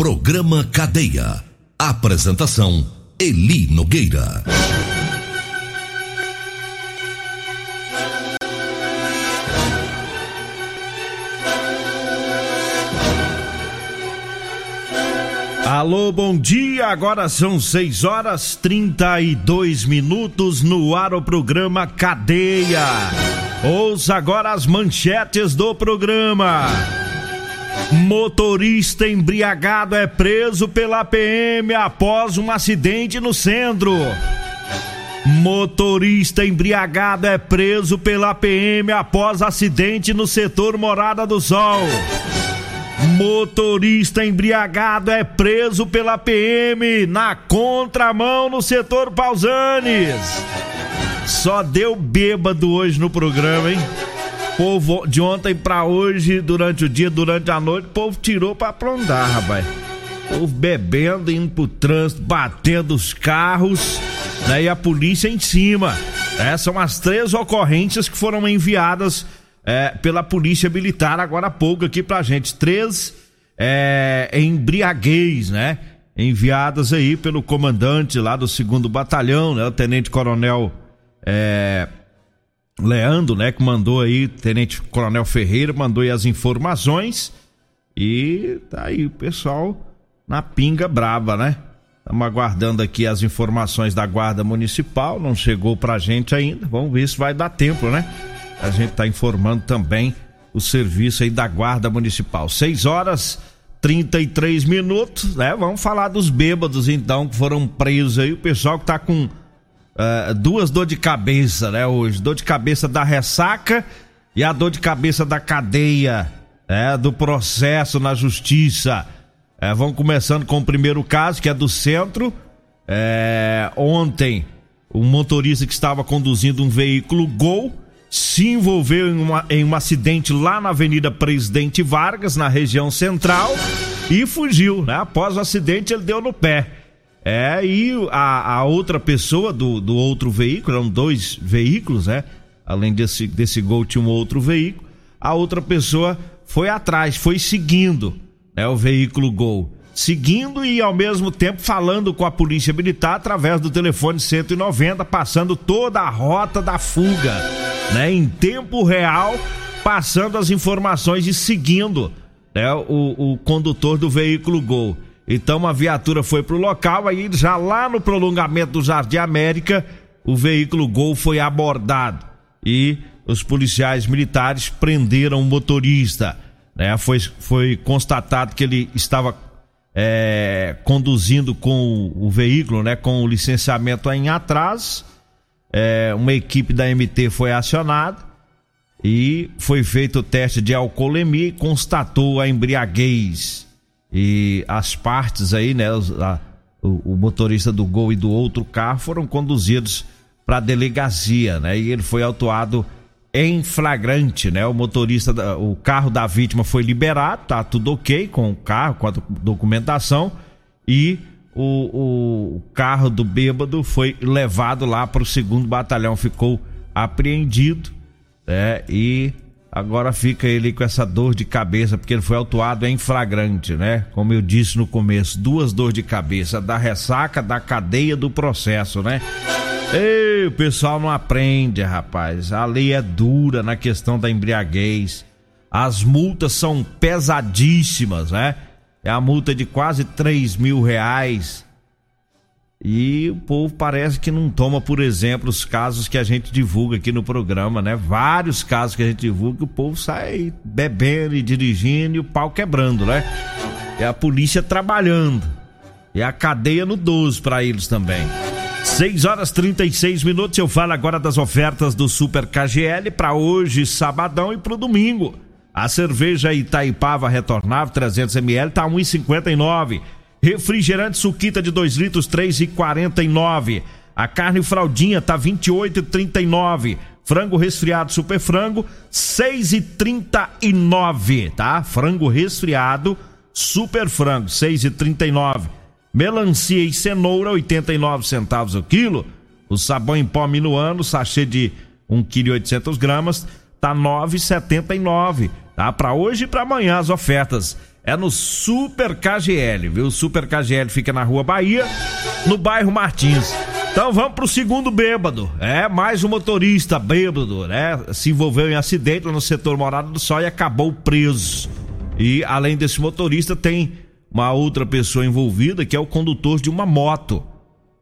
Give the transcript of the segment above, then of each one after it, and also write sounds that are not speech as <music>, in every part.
Programa Cadeia. Apresentação: Eli Nogueira. Alô, bom dia. Agora são 6 horas 32 minutos no ar o programa Cadeia. Ouça agora as manchetes do programa. Motorista embriagado é preso pela PM após um acidente no centro. Motorista embriagado é preso pela PM após acidente no setor Morada do Sol. Motorista embriagado é preso pela PM na contramão no setor Pausanes. Só deu bêbado hoje no programa, hein? Povo de ontem pra hoje, durante o dia, durante a noite, o povo tirou pra aprontar, rapaz. O povo bebendo, indo pro trânsito, batendo os carros, né? E a polícia em cima. É, são as três ocorrências que foram enviadas é, pela Polícia Militar agora há pouco aqui pra gente. Três é, embriaguez, né? Enviadas aí pelo comandante lá do segundo batalhão, né? O Tenente Coronel é, Leandro, né? Que mandou aí, Tenente Coronel Ferreira mandou aí as informações. E tá aí o pessoal na pinga brava, né? Estamos aguardando aqui as informações da Guarda Municipal, não chegou pra gente ainda. Vamos ver se vai dar tempo, né? A gente tá informando também o serviço aí da Guarda Municipal. 6 horas 33 minutos, né? Vamos falar dos bêbados então que foram presos aí. O pessoal que tá com uh, duas dor de cabeça, né? Hoje, dor de cabeça da ressaca e a dor de cabeça da cadeia, né? Do processo na justiça. É, vamos começando com o primeiro caso, que é do centro. É, ontem, um motorista que estava conduzindo um veículo Gol se envolveu em, uma, em um acidente lá na Avenida Presidente Vargas, na região central, e fugiu, né? Após o acidente, ele deu no pé. É, e a, a outra pessoa do, do outro veículo, eram dois veículos, né? Além desse, desse gol, tinha um outro veículo. A outra pessoa foi atrás, foi seguindo né, o veículo gol. Seguindo e ao mesmo tempo falando com a polícia militar através do telefone 190, passando toda a rota da fuga né, em tempo real, passando as informações e seguindo né, o, o condutor do veículo Gol. Então a viatura foi para o local, aí já lá no prolongamento do Jardim América, o veículo Gol foi abordado e os policiais militares prenderam o motorista. Né? Foi, foi constatado que ele estava é, conduzindo com o veículo, né, com o licenciamento em atraso é, uma equipe da MT foi acionada e foi feito o teste de alcoolemia e constatou a embriaguez. E as partes aí, né, a, o, o, motorista do Gol e do outro carro foram conduzidos para a delegacia, né? E ele foi autuado em flagrante, né? O motorista, da, o carro da vítima foi liberado, tá tudo ok com o carro, com a documentação e o, o carro do bêbado foi levado lá para o segundo batalhão, ficou apreendido, né? E agora fica ele com essa dor de cabeça, porque ele foi autuado em flagrante, né? Como eu disse no começo, duas dores de cabeça, da ressaca, da cadeia do processo, né? Ei, o pessoal não aprende, rapaz. A lei é dura na questão da embriaguez. As multas são pesadíssimas, né? É a multa de quase 3 mil reais. E o povo parece que não toma, por exemplo, os casos que a gente divulga aqui no programa, né? Vários casos que a gente divulga, o povo sai bebendo e dirigindo e o pau quebrando, né? É a polícia trabalhando. E a cadeia no 12 para eles também. 6 horas 36 minutos. Eu falo agora das ofertas do Super KGL para hoje, sabadão e para o domingo. A cerveja Itaipava retornável 300 ml tá 1,59. Refrigerante suquita de 2 litros 3,49. A carne fraldinha tá 28,39. Frango resfriado super frango 6,39, tá? Frango resfriado super frango 6,39. Melancia e cenoura 89 centavos o quilo. O sabão em pó minuano, sachê de 1 kg 800 gramas, tá 9,79, tá? Para hoje e para amanhã as ofertas. É no Super KGL, viu? O Super KGL fica na Rua Bahia, no bairro Martins. Então vamos pro segundo bêbado. É, mais um motorista bêbado, né? Se envolveu em acidente no setor Morada do Sol e acabou preso. E além desse motorista, tem uma outra pessoa envolvida, que é o condutor de uma moto.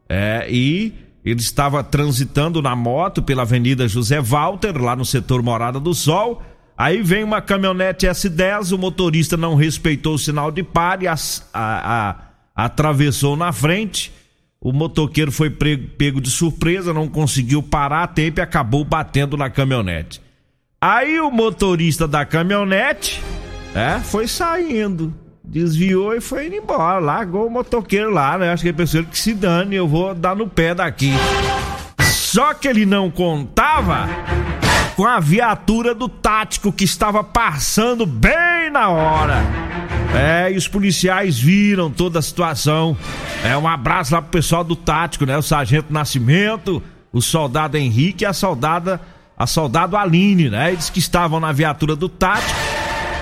É, e ele estava transitando na moto pela Avenida José Walter, lá no setor Morada do Sol. Aí vem uma caminhonete S10, o motorista não respeitou o sinal de pare, a, a, a, atravessou na frente. O motoqueiro foi pego de surpresa, não conseguiu parar a tempo e acabou batendo na caminhonete. Aí o motorista da caminhonete, é, foi saindo, desviou e foi indo embora, largou o motoqueiro lá, né? Acho que ele pensou que se dane, eu vou dar no pé daqui. Só que ele não contava com a viatura do tático que estava passando bem na hora. É, e os policiais viram toda a situação. É, um abraço lá pro pessoal do tático, né? O sargento Nascimento, o soldado Henrique e a soldada, a soldado Aline, né? Eles que estavam na viatura do tático,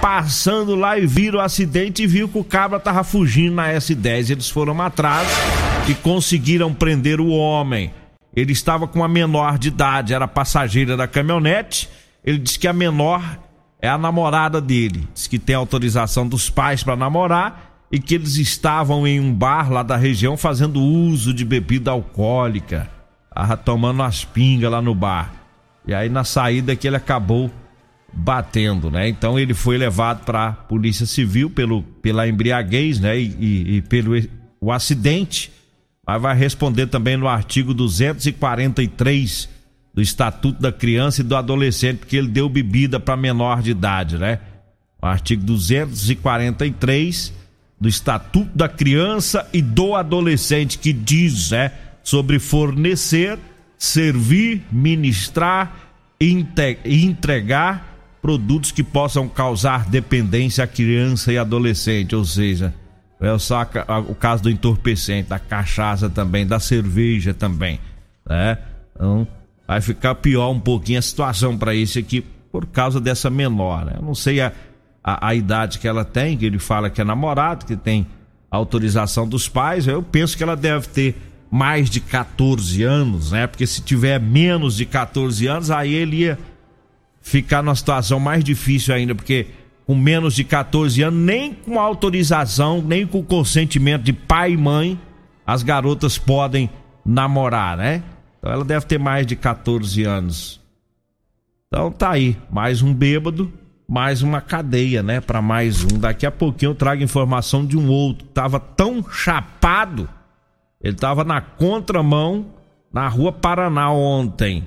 passando lá e viram o acidente e viu que o cabra tava fugindo na S10. Eles foram atrás e conseguiram prender o homem. Ele estava com uma menor de idade, era passageira da caminhonete. Ele disse que a menor é a namorada dele. Diz que tem autorização dos pais para namorar e que eles estavam em um bar lá da região fazendo uso de bebida alcoólica, tomando as pingas lá no bar. E aí na saída que ele acabou batendo, né? Então ele foi levado para polícia civil pelo pela embriaguez, né? E, e, e pelo o acidente mas vai responder também no artigo 243 do Estatuto da Criança e do Adolescente, porque ele deu bebida para menor de idade, né? O artigo 243 do Estatuto da Criança e do Adolescente, que diz, é, sobre fornecer, servir, ministrar e entregar produtos que possam causar dependência à criança e adolescente, ou seja, é só o caso do entorpecente, da cachaça também, da cerveja também, né? Então, vai ficar pior um pouquinho a situação para esse aqui por causa dessa menor, né? Eu não sei a, a, a, idade que ela tem, que ele fala que é namorado, que tem autorização dos pais, eu penso que ela deve ter mais de 14 anos, né? Porque se tiver menos de 14 anos, aí ele ia ficar numa situação mais difícil ainda, porque com menos de 14 anos, nem com autorização, nem com consentimento de pai e mãe, as garotas podem namorar, né? Então ela deve ter mais de 14 anos. Então tá aí, mais um bêbado, mais uma cadeia, né? Para mais um. Daqui a pouquinho eu trago informação de um outro. Tava tão chapado, ele tava na contramão na rua Paraná ontem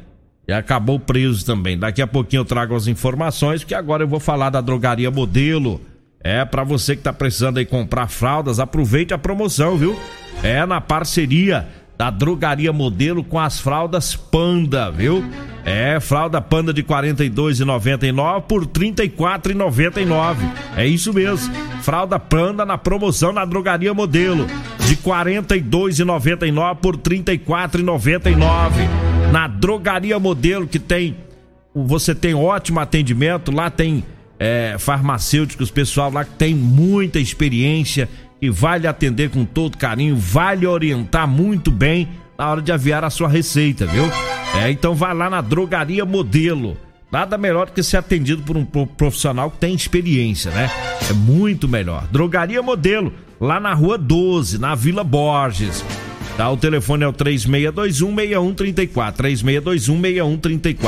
e acabou preso também. Daqui a pouquinho eu trago as informações, porque agora eu vou falar da drogaria modelo. É para você que tá precisando aí comprar fraldas, aproveite a promoção, viu? É na parceria da drogaria modelo com as fraldas Panda, viu? É, fralda Panda de R$ 42,99 por R$ 34,99. É isso mesmo. Fralda Panda na promoção na drogaria modelo de R$ 42,99 por R$ 34,99 na drogaria modelo que tem você tem ótimo atendimento lá tem é, farmacêuticos pessoal lá que tem muita experiência e vai lhe atender com todo carinho vai lhe orientar muito bem na hora de aviar a sua receita viu? É então vai lá na drogaria modelo. Nada melhor do que ser atendido por um profissional que tem experiência né? É muito melhor. Drogaria modelo lá na rua 12 na Vila Borges Tá? O telefone é o 3621-6134. 3621-6134.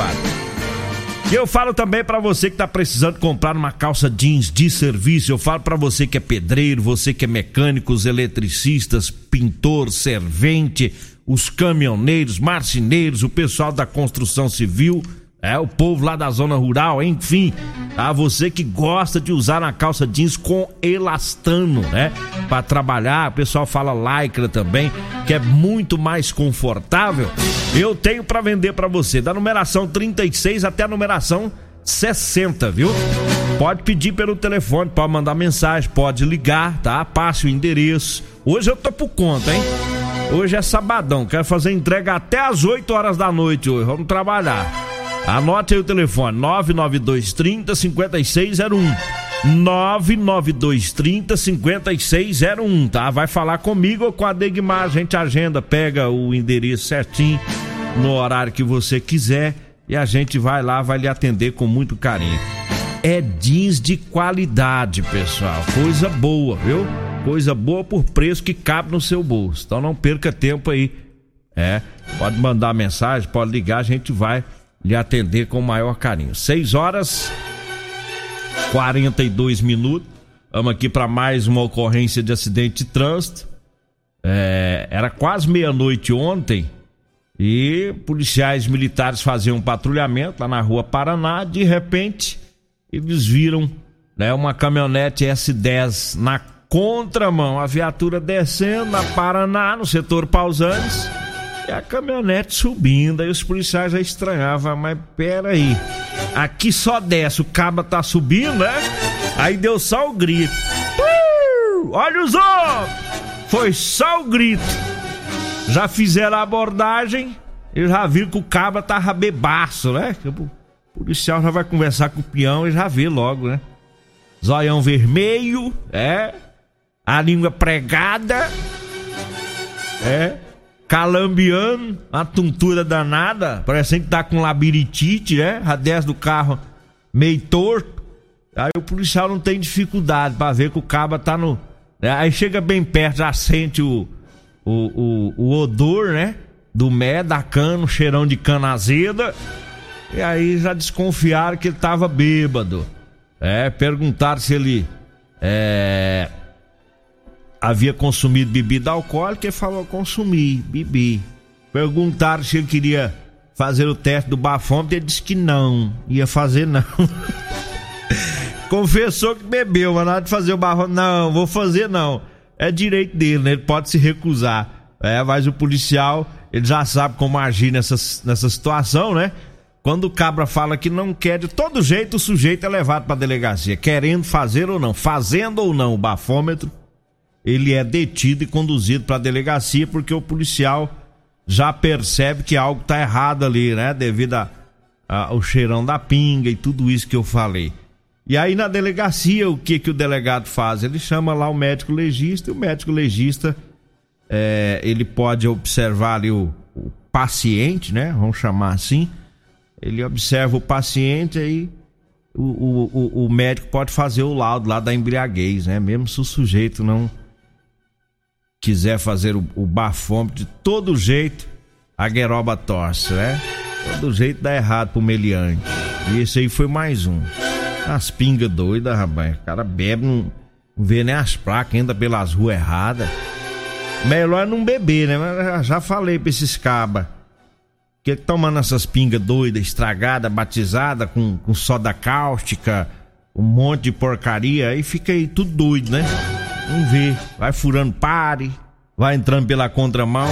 E eu falo também para você que tá precisando comprar uma calça jeans de serviço. Eu falo para você que é pedreiro, você que é mecânico, os eletricistas, pintor, servente, os caminhoneiros, marceneiros, o pessoal da construção civil. É, o povo lá da zona rural, enfim, tá? Você que gosta de usar na calça jeans com elastano, né? Para trabalhar, o pessoal fala lycra também, que é muito mais confortável. Eu tenho para vender para você, da numeração 36 até a numeração 60, viu? Pode pedir pelo telefone, pode mandar mensagem, pode ligar, tá? Passe o endereço. Hoje eu tô por conta, hein? Hoje é sabadão, quero fazer entrega até as 8 horas da noite hoje. Vamos trabalhar. Anote aí o telefone: 99230 5601. 99230 5601, tá? Vai falar comigo ou com a Degmar, a gente agenda, pega o endereço certinho no horário que você quiser e a gente vai lá, vai lhe atender com muito carinho. É jeans de qualidade, pessoal. Coisa boa, viu? Coisa boa por preço que cabe no seu bolso. Então não perca tempo aí. É, pode mandar mensagem, pode ligar, a gente vai lhe atender com o maior carinho. 6 horas 42 minutos. Vamos aqui para mais uma ocorrência de acidente de trânsito. É, era quase meia-noite ontem e policiais militares faziam um patrulhamento lá na rua Paraná. De repente, eles viram né, uma caminhonete S10 na contramão, a viatura descendo na Paraná, no setor Pausanes, e a caminhonete subindo. Aí os policiais já estranhavam, mas peraí, aqui só desce, o caba tá subindo, né? Aí deu só o grito. Uh, olha os homens! Foi só o grito. Já fizeram a abordagem, eles já viram que o cabra tava bebaço, né? O policial já vai conversar com o peão e já vê logo, né? Zoião vermelho, é. A língua pregada, é. Calambiano, uma tontura danada, parecendo que tá com labirintite, né? A desce do carro meio torto. Aí o policial não tem dificuldade para ver que o cabra tá no. Né? Aí chega bem perto, já sente o o, o, o odor, né? Do mé, da cana, cheirão de cana azeda. E aí já desconfiaram que ele tava bêbado. É, perguntaram se ele é, havia consumido bebida alcoólica. Ele falou: consumi, bebi. Perguntaram se ele queria fazer o teste do bafômetro. Ele disse que não, ia fazer não. <laughs> Confessou que bebeu, mas nada de fazer o bafômetro. Não, vou fazer não é direito dele, né? Ele pode se recusar. É, mas o policial, ele já sabe como agir nessa, nessa situação, né? Quando o cabra fala que não quer, de todo jeito o sujeito é levado para delegacia, querendo fazer ou não, fazendo ou não o bafômetro, ele é detido e conduzido para delegacia porque o policial já percebe que algo tá errado ali, né? Devido ao cheirão da pinga e tudo isso que eu falei. E aí na delegacia, o que que o delegado faz? Ele chama lá o médico legista e o médico legista é, ele pode observar ali o, o, paciente, né? Vamos chamar assim. Ele observa o paciente aí o, o, o, médico pode fazer o laudo lá da embriaguez, né? Mesmo se o sujeito não quiser fazer o, o bafômetro de todo jeito, a gueroba torce, né? Todo jeito dá errado pro meliante. E esse aí foi mais um. As pingas doidas, rapaz. O cara bebe, não, vê nem as placas, anda pelas ruas erradas. Melhor é não beber, né? Mas já falei pra esses cabas. Que tomando essas pingas doidas, estragada, batizada, com, com soda cáustica, um monte de porcaria, aí fica aí tudo doido, né? Vamos ver. Vai furando pare, vai entrando pela contramão.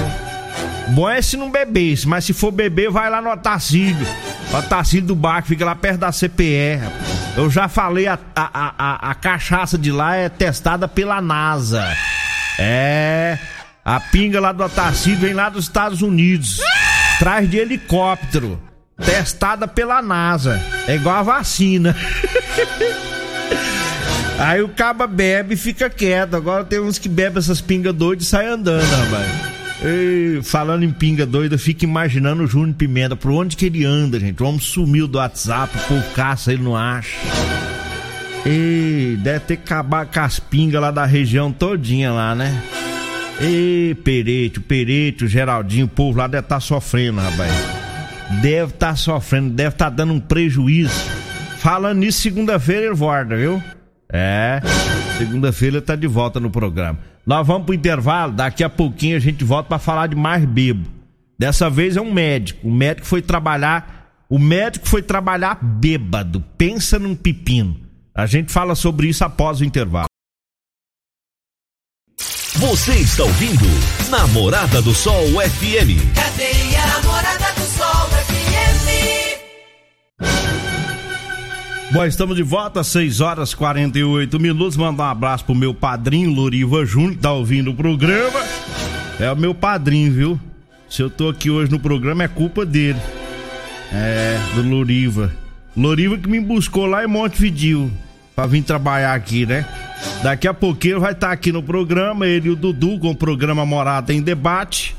Bom é se não bebesse, mas se for beber, vai lá no Otacílio. Otacílio do Bar, que fica lá perto da rapaz. Eu já falei, a, a, a, a cachaça de lá é testada pela NASA. É. A pinga lá do Otacílio vem lá dos Estados Unidos. Traz de helicóptero. Testada pela NASA. É igual a vacina. <laughs> Aí o caba bebe e fica quieto. Agora tem uns que bebem essas pingas doidas e saem andando, rapaz. E, falando em pinga doida, fica imaginando o Júnior Pimenta, por onde que ele anda, gente. O homem sumiu do WhatsApp, o povo caça, ele não acha. E deve ter acabar com as pingas lá da região todinha lá, né? E Perete, o Perete, o Geraldinho, o povo lá deve estar tá sofrendo, rapaz. Deve estar tá sofrendo, deve estar tá dando um prejuízo. Falando nisso, segunda-feira ele volta, viu? É, segunda-feira tá de volta no programa. Nós vamos pro intervalo, daqui a pouquinho a gente volta para falar de mais bebo. Dessa vez é um médico. O médico foi trabalhar O médico foi trabalhar bêbado. Pensa num pepino. A gente fala sobre isso após o intervalo. Você está ouvindo Namorada do Sol FM. Cadê a Namorada do Bom, estamos de volta, 6 horas 48 minutos. Mandar um abraço pro meu padrinho, Loriva Júnior, que tá ouvindo o programa. É o meu padrinho, viu? Se eu tô aqui hoje no programa é culpa dele. É, do Loriva. Loriva que me buscou lá em Montevidil pra vir trabalhar aqui, né? Daqui a pouquinho vai estar tá aqui no programa, ele e o Dudu com o programa Morada em Debate,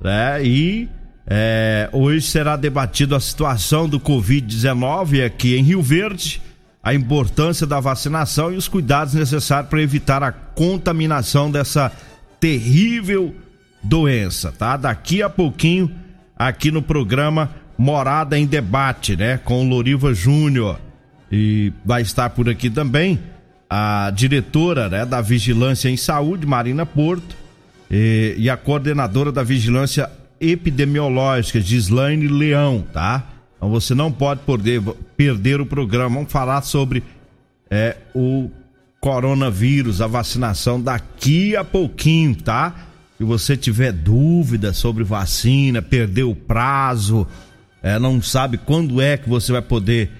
né? E é, hoje será debatido a situação do Covid-19 aqui em Rio Verde, a importância da vacinação e os cuidados necessários para evitar a contaminação dessa terrível doença, tá? Daqui a pouquinho, aqui no programa Morada em Debate, né? Com o Loriva Júnior. E vai estar por aqui também a diretora né, da Vigilância em Saúde, Marina Porto, e, e a coordenadora da Vigilância epidemiológica, Gislaine Leão, tá? Então você não pode perder, perder o programa. Vamos falar sobre é, o coronavírus, a vacinação daqui a pouquinho, tá? Se você tiver dúvida sobre vacina, perdeu o prazo, é, não sabe quando é que você vai poder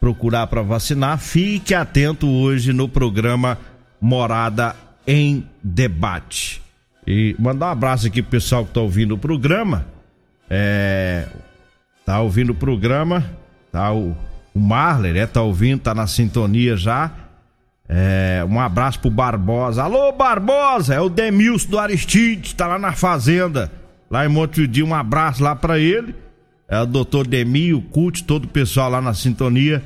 procurar para vacinar, fique atento hoje no programa Morada em Debate. E mandar um abraço aqui pro pessoal que tá ouvindo o programa. É. Tá ouvindo o programa. Tá o, o Marler, né? Tá ouvindo, tá na sintonia já. É, um abraço pro Barbosa. Alô, Barbosa! É o Demilson do Aristide, tá lá na fazenda, lá em Montevideo. Um abraço lá para ele. É o doutor Demil, o Cult, todo o pessoal lá na sintonia.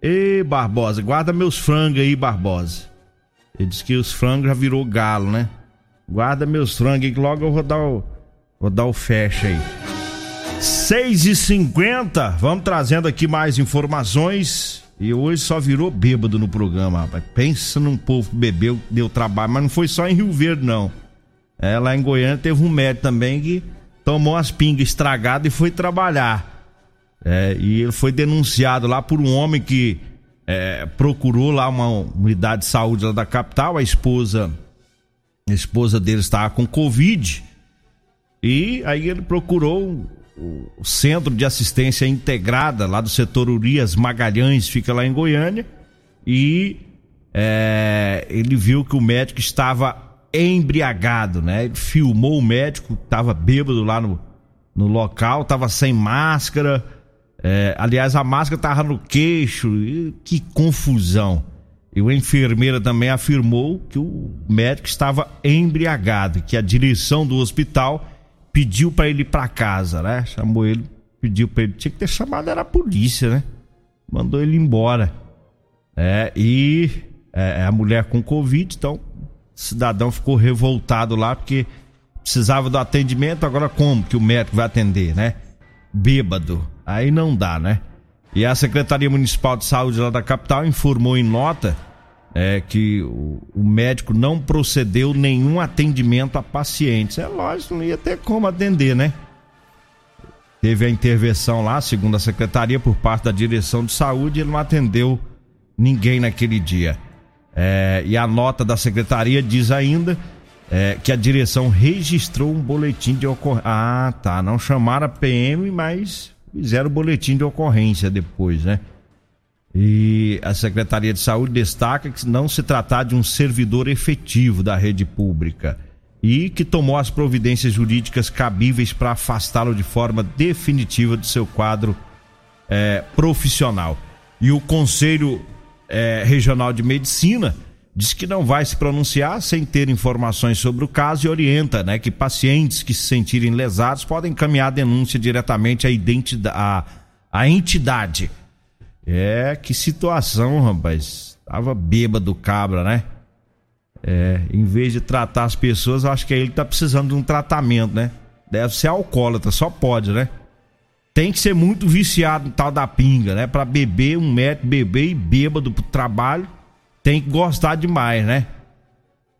Ei, Barbosa, guarda meus frangos aí, Barbosa. Ele disse que os frangos já virou galo, né? Guarda meus frangos que logo eu vou dar o, vou dar o fecha aí. 6 e 50 vamos trazendo aqui mais informações. E hoje só virou bêbado no programa, rapaz. Pensa num povo que bebeu, deu trabalho, mas não foi só em Rio Verde, não. É, lá em Goiânia teve um médico também que tomou as pingas estragadas e foi trabalhar. É, e ele foi denunciado lá por um homem que é, procurou lá uma unidade de saúde lá da capital, a esposa a esposa dele estava com Covid. E aí ele procurou o Centro de Assistência Integrada lá do setor Urias Magalhães, fica lá em Goiânia. E é, ele viu que o médico estava embriagado, né? Ele filmou o médico, estava bêbado lá no, no local, estava sem máscara. É, aliás, a máscara estava no queixo. E, que confusão. E a enfermeira também afirmou que o médico estava embriagado, que a direção do hospital pediu para ele ir para casa, né? Chamou ele, pediu para ele, tinha que ter chamado era a polícia, né? Mandou ele embora. É, e é, a mulher com Covid, então o cidadão ficou revoltado lá porque precisava do atendimento, agora como que o médico vai atender, né? Bêbado. Aí não dá, né? E a Secretaria Municipal de Saúde lá da capital informou em nota é, que o, o, médico não procedeu nenhum atendimento a pacientes. É lógico, não ia ter como atender, né? Teve a intervenção lá, segundo a secretaria, por parte da direção de saúde, ele não atendeu ninguém naquele dia. É, e a nota da secretaria diz ainda é, que a direção registrou um boletim de ocorrência. Ah, tá. Não chamaram a PM, mas fizeram o boletim de ocorrência depois, né? E a Secretaria de Saúde destaca que não se tratar de um servidor efetivo da rede pública e que tomou as providências jurídicas cabíveis para afastá-lo de forma definitiva do seu quadro é, profissional. E o Conselho é, Regional de Medicina diz que não vai se pronunciar sem ter informações sobre o caso e orienta né, que pacientes que se sentirem lesados podem encaminhar a denúncia diretamente à, identidade, à, entidade. É, que situação, rapaz. Tava bêbado cabra, né? É, em vez de tratar as pessoas, acho que ele tá precisando de um tratamento, né? Deve ser alcoólatra, só pode, né? Tem que ser muito viciado no tal da pinga, né? Pra beber, um metro, beber e bêbado pro trabalho tem que gostar demais, né?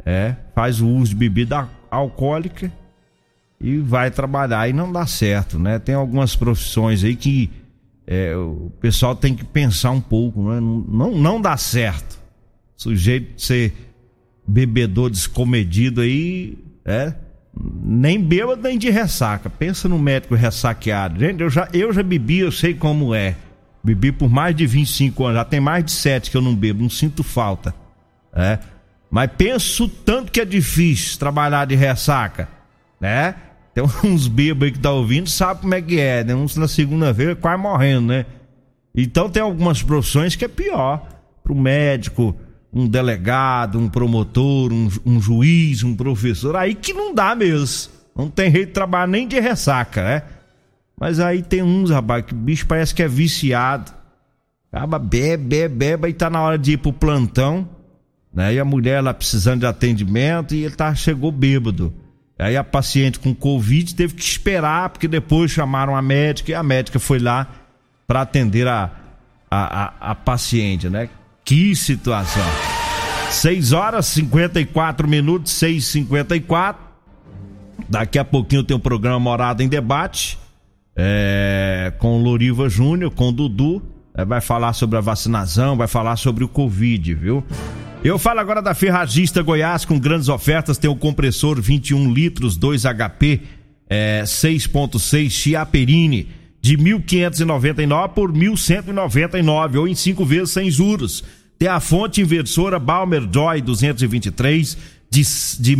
É, faz o uso de bebida alcoólica e vai trabalhar e não dá certo, né? Tem algumas profissões aí que é, o pessoal tem que pensar um pouco, né? não, não, dá certo. Sujeito de ser bebedor descomedido aí, é, nem bêbado nem de ressaca. Pensa no médico ressaqueado. Gente, eu já, eu já bebi, eu sei como é. Bebi por mais de 25 anos, já tem mais de 7 que eu não bebo, não sinto falta. É. Mas penso tanto que é difícil trabalhar de ressaca, né? Tem <laughs> uns bêbados aí que tá ouvindo, sabe como é que é, né? Uns na segunda-feira quase morrendo, né? Então tem algumas profissões que é pior. Pro médico, um delegado, um promotor, um, um juiz, um professor, aí que não dá mesmo. Não tem jeito de trabalhar nem de ressaca, né? Mas aí tem uns, rapaz, que o bicho parece que é viciado. Acaba bebe, bebe, e tá na hora de ir pro plantão, né? E a mulher lá precisando de atendimento e ele tá, chegou bêbado. Aí a paciente com Covid teve que esperar, porque depois chamaram a médica e a médica foi lá para atender a, a, a, a paciente, né? Que situação. 6 horas 54 minutos, 6 54 Daqui a pouquinho tem o um programa Morada em Debate. É, com Loriva Júnior, com Dudu. É, vai falar sobre a vacinação, vai falar sobre o Covid, viu? Eu falo agora da Ferragista Goiás com grandes ofertas. Tem o compressor 21 litros 2 HP é, 6.6 Chiaperini de 1.599 por 1.199 ou em cinco vezes sem juros. Tem a fonte inversora Balmer Joy 223 de, de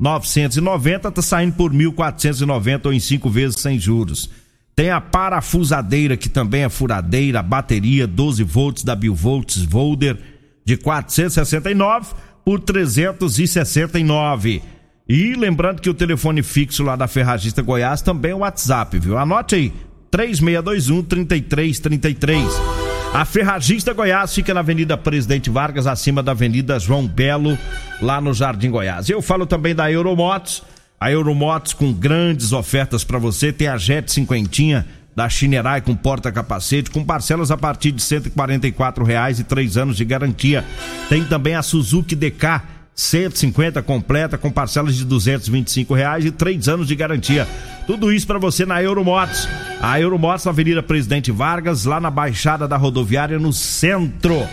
1.990 tá saindo por 1.490 ou em cinco vezes sem juros. Tem a parafusadeira que também é furadeira, bateria 12 volts da Billvolts Volder de 469 por 369. E lembrando que o telefone fixo lá da Ferragista Goiás também é o WhatsApp, viu? Anote aí, 3621 3333. A Ferragista Goiás fica na Avenida Presidente Vargas, acima da Avenida João Belo, lá no Jardim Goiás. Eu falo também da Euromotos. A Euromotos com grandes ofertas para você. Tem a Jet cinquentinha da Chinerai com porta-capacete, com parcelas a partir de R$ reais e três anos de garantia. Tem também a Suzuki DK 150 completa com parcelas de 225 reais e três anos de garantia. Tudo isso para você na Euromotos. A Euromotos Avenida Presidente Vargas, lá na Baixada da Rodoviária, no centro.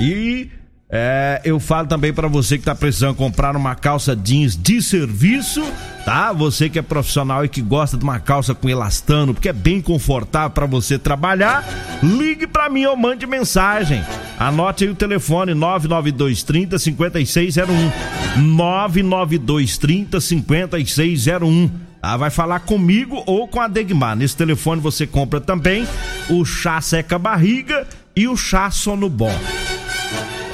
E é, eu falo também para você que está precisando comprar uma calça jeans de serviço, tá? Você que é profissional e que gosta de uma calça com elastano, porque é bem confortável para você trabalhar, ligue para mim ou mande mensagem. Anote aí o telefone 99230 5601. 99230 5601. Ah, vai falar comigo ou com a Degmar. Nesse telefone você compra também o chá seca barriga e o chá sono bom.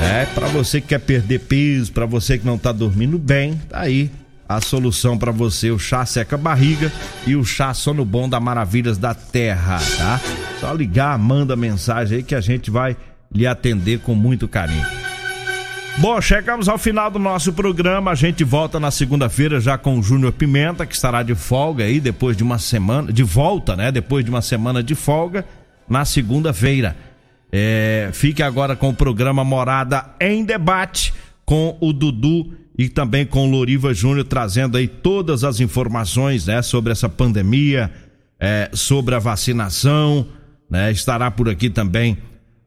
É, para você que quer perder peso, para você que não tá dormindo bem, tá aí a solução para você, o chá seca barriga e o chá sono bom da Maravilhas da Terra, tá? Só ligar, manda mensagem aí que a gente vai lhe atender com muito carinho. Bom, chegamos ao final do nosso programa. A gente volta na segunda-feira já com o Júnior Pimenta, que estará de folga aí depois de uma semana, de volta, né? Depois de uma semana de folga, na segunda-feira. É, fique agora com o programa Morada em Debate com o Dudu e também com o Loriva Júnior trazendo aí todas as informações né, sobre essa pandemia, é, sobre a vacinação. Né, estará por aqui também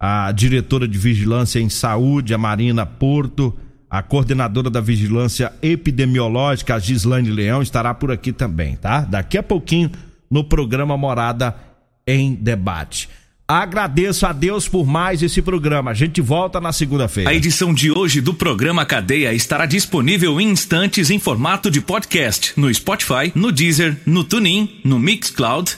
a diretora de Vigilância em Saúde, a Marina Porto, a coordenadora da Vigilância Epidemiológica, a Gislaine Leão, estará por aqui também, tá? Daqui a pouquinho no programa Morada em Debate. Agradeço a Deus por mais esse programa. A gente volta na segunda-feira. A edição de hoje do programa Cadeia estará disponível em instantes em formato de podcast no Spotify, no Deezer, no TuneIn, no Mixcloud,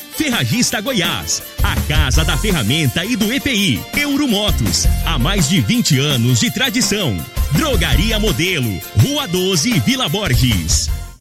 Ferragista Goiás, a casa da ferramenta e do EPI. Euromotos, há mais de 20 anos de tradição. Drogaria Modelo, Rua 12, Vila Borges.